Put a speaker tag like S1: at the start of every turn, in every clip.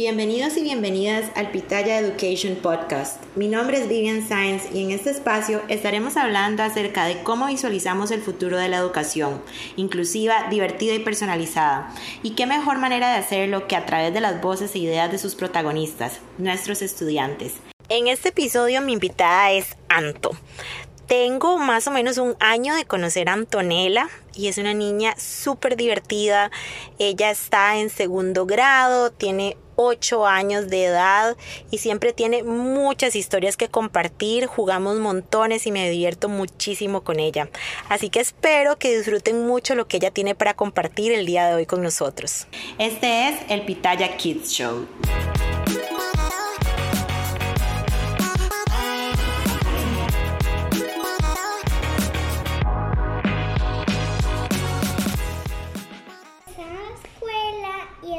S1: Bienvenidos y bienvenidas al Pitaya Education Podcast. Mi nombre es Vivian Sainz y en este espacio estaremos hablando acerca de cómo visualizamos el futuro de la educación, inclusiva, divertida y personalizada. Y qué mejor manera de hacerlo que a través de las voces e ideas de sus protagonistas, nuestros estudiantes. En este episodio mi invitada es Anto. Tengo más o menos un año de conocer a Antonella y es una niña súper divertida. Ella está en segundo grado, tiene 8 años de edad y siempre tiene muchas historias que compartir. Jugamos montones y me divierto muchísimo con ella. Así que espero que disfruten mucho lo que ella tiene para compartir el día de hoy con nosotros. Este es el Pitaya Kids Show.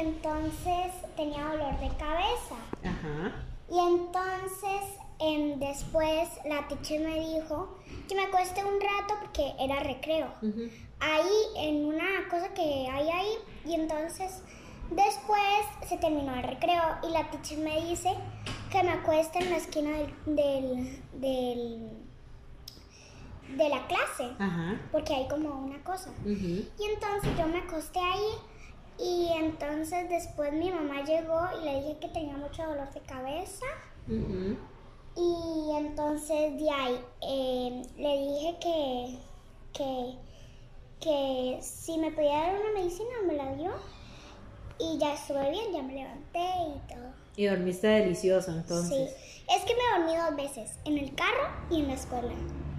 S2: Entonces tenía dolor de cabeza. Y entonces em, después la teacher me dijo que me acueste un rato porque era recreo. Ahí en una cosa que hay ahí y entonces después se terminó el recreo y la teacher me dice que me acueste en la esquina del, del, de la clase porque hay como una cosa. Y entonces yo me acosté ahí y entonces después mi mamá llegó y le dije que tenía mucho dolor de cabeza. Y entonces de ahí eh, le dije que, que, que si me podía dar una medicina me la dio. Y ya estuve bien, ya me levanté y todo.
S1: Y dormiste delicioso entonces.
S2: Sí, es que me dormí dos veces, en el carro y en la escuela.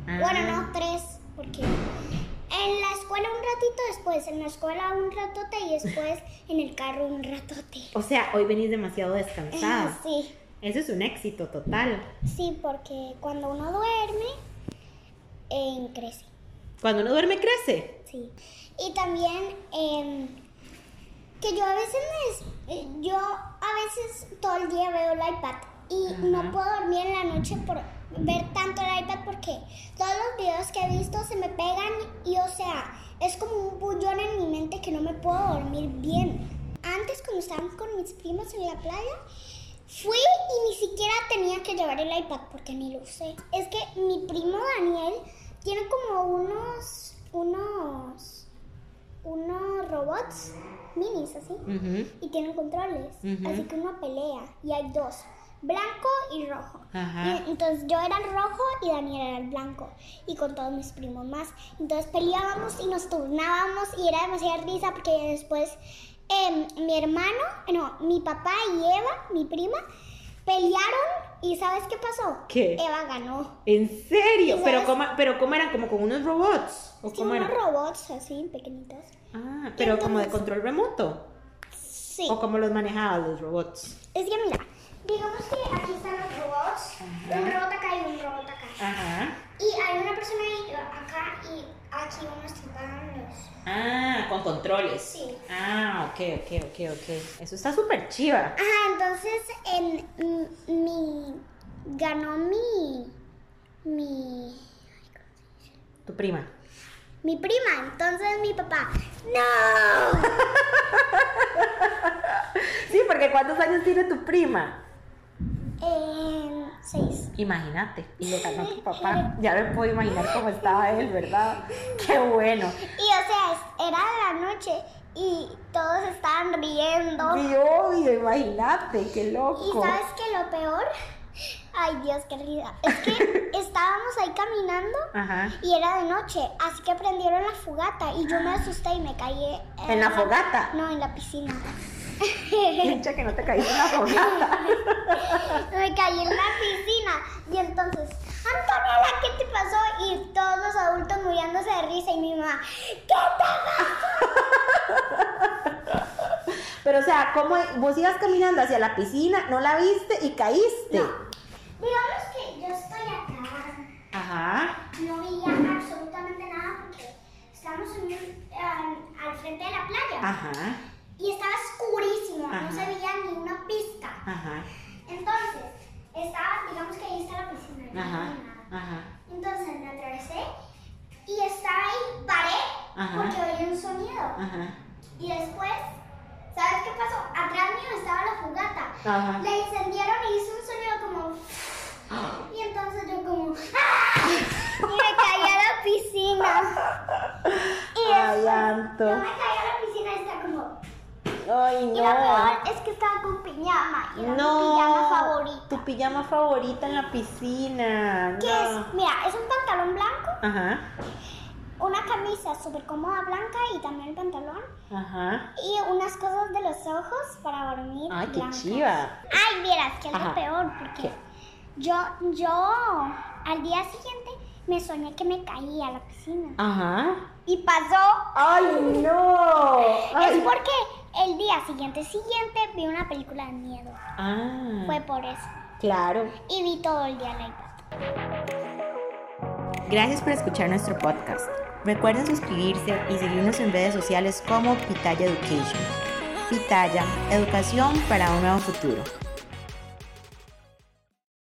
S2: Bueno, no, tres, porque en la escuela un ratito después, en la escuela un ratote y después en el carro un ratote.
S1: O sea, hoy venís demasiado descansada.
S2: Sí.
S1: Eso es un éxito total.
S2: Sí, porque cuando uno duerme, eh, crece.
S1: Cuando uno duerme, crece.
S2: Sí. Y también em, que yo a veces me, eh, yo a veces todo el día veo el iPad y no puedo dormir en la noche por ver tanto el iPad porque todos los videos que he visto se me pegan y o sea, es como un bullón en mi mente que no me puedo dormir bien. Antes cuando estábamos con mis primos en la playa, fui y ni siquiera tenía que llevar el iPad porque ni lo usé. Es que mi primo Daniel tiene como unos, unos, unos robots minis así y tienen controles. Así que uno pelea y hay dos blanco y rojo. entonces yo era el rojo y Daniel era el blanco. Y con todos mis primos más. Entonces peleábamos y nos turnábamos y era demasiada risa porque después em, mi hermano, no, mi papá y Eva, mi prima, pelearon y ¿sabes qué pasó?
S1: ¿Qué?
S2: Eva ganó.
S1: ¿En serio? ¿Pero cómo, ¿Pero cómo eran? ¿Como con unos robots?
S2: ¿O sí, unos robots así, pequeñitos.
S1: Ah, pero como de control remoto.
S2: Sí.
S1: ¿O cómo los manejaba los robots?
S2: Es que mira, digamos que aquí están los robots, un robot acá y un robot acá. Ajá. Y hay una persona ahí, acá y aquí unos los...
S1: Ah, con controles.
S2: Sí.
S1: Ah, ok, ok, ok, ok. Eso está súper chiva.
S2: Ajá, entonces en mi... ganó mi... mi...
S1: Tu prima.
S2: Mi prima, entonces mi papá, ¡No!
S1: sí, porque ¿cuántos años tiene tu prima?
S2: Eh, seis.
S1: Imagínate, y le ganó a tu papá. Ya me puedo imaginar cómo estaba él, ¿verdad? Qué bueno.
S2: Y o sea, era la noche y todos estaban riendo.
S1: Sí, obvio, imagínate, qué loco.
S2: ¿Y sabes qué lo peor? Ay, Dios, qué risa. Es que estábamos ahí caminando y era de noche, así que prendieron la fogata y yo me asusté y me caí.
S1: ¿En, ¿En la fogata?
S2: No, en la piscina.
S1: Que no te caíste en la fogata.
S2: Me caí en la piscina. Y entonces, Antonella, ¿qué te pasó? Y todos los adultos muriéndose de risa y mi mamá, ¿qué te
S1: pasó? Pero, o sea, ¿cómo vos ibas caminando hacia la piscina, no la viste y caíste?
S2: No. Digamos que yo estoy acá.
S1: Ajá.
S2: No veía absolutamente nada porque estamos al frente de la playa.
S1: Ajá
S2: y estaba oscurísimo, no se veía ni una pista. Entonces, estaba, digamos que ahí está no Ajá. Entonces me atravesé y estaba ahí, paré, porque oí un sonido. Y después, ¿sabes qué pasó? atrás mío estaba la fogata.
S1: Ajá.
S2: La encendieron y hizo un sonido como... Y entonces yo como... ¡ah! Y me caí a la piscina. Y
S1: Ay,
S2: después
S1: Anto.
S2: yo me caí a la piscina y estaba como...
S1: Ay,
S2: Y lo peor
S1: no.
S2: es que estaba con pijama. Y era mi
S1: No.
S2: pijama favorita.
S1: Tu pijama favorita en la piscina.
S2: ¿Qué
S1: no.
S2: es? Mira, es un pantalón blanco,
S1: Ajá.
S2: una camisa súper cómoda blanca y también el pantalón.
S1: Ajá.
S2: Y unas cosas de los ojos para dormir.
S1: Ay, qué
S2: blancas.
S1: chiva.
S2: Ay, vieras, que es
S1: Ajá.
S2: lo peor, porque
S1: ¿Qué?
S2: yo, yo al día siguiente me soñé que me caí a la piscina.
S1: Ajá.
S2: Y pasó.
S1: Ay, no.
S2: Es porque el día siguiente, siguiente, vi una película de miedo.
S1: Ah.
S2: Fue por eso.
S1: Claro.
S2: Y vi todo el día el iPad.
S1: Gracias por escuchar nuestro podcast. Recuerden suscribirse y seguirnos en redes sociales como Pitaya Education. Pitaya, educación para un nuevo futuro.